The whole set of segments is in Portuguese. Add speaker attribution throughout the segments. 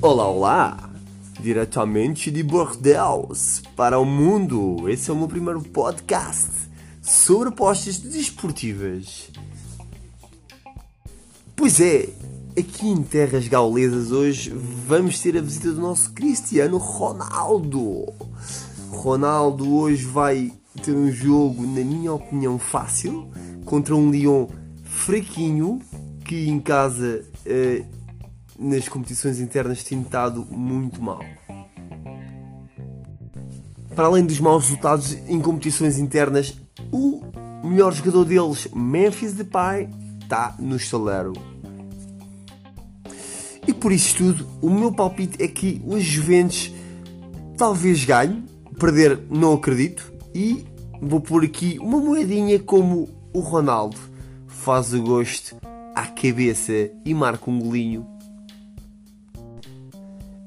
Speaker 1: Olá, olá! Diretamente de Bordeaux para o mundo. Esse é o meu primeiro podcast sobre apostas desportivas. Pois é, aqui em terras gaulesas hoje vamos ter a visita do nosso Cristiano Ronaldo. Ronaldo hoje vai ter um jogo, na minha opinião, fácil contra um Lyon fraquinho que em casa eh, nas competições internas tem estado muito mal. Para além dos maus resultados em competições internas, o melhor jogador deles, Memphis Depay, está no estaleiro. E por isso tudo, o meu palpite é que os Juventus talvez ganhe, perder não acredito, e vou pôr aqui uma moedinha como o Ronaldo faz o gosto à cabeça e marca um golinho.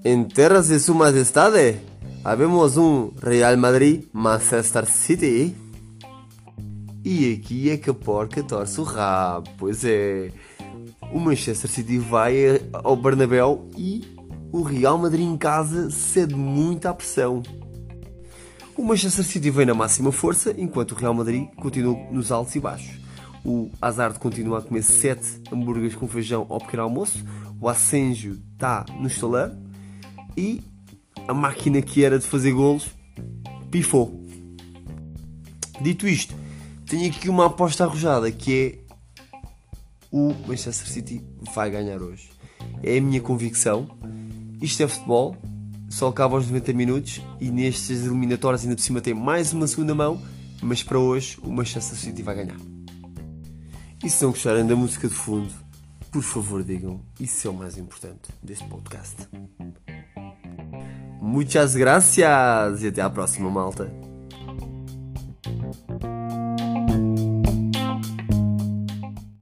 Speaker 1: Em terras de sua majestade, havemos um Real Madrid Manchester City. E aqui é que a porca torce o rabo. Pois é, o Manchester City vai ao Bernabéu e o Real Madrid em casa cede muita pressão. O Manchester City vem na máxima força, enquanto o Real Madrid continua nos altos e baixos. O Hazard continua a comer 7 hambúrgueres com feijão ao pequeno almoço. O Asensio está no estaleiro. E a máquina que era de fazer golos pifou. Dito isto, tenho aqui uma aposta arrojada que é o Manchester City vai ganhar hoje. É a minha convicção. Isto é futebol, só acaba aos 90 minutos e nestes eliminatórios ainda por cima tem mais uma segunda mão, mas para hoje o Manchester City vai ganhar. E se não gostarem da música de fundo, por favor digam, isso é o mais importante deste podcast. Muitas gracias e até à próxima, malta.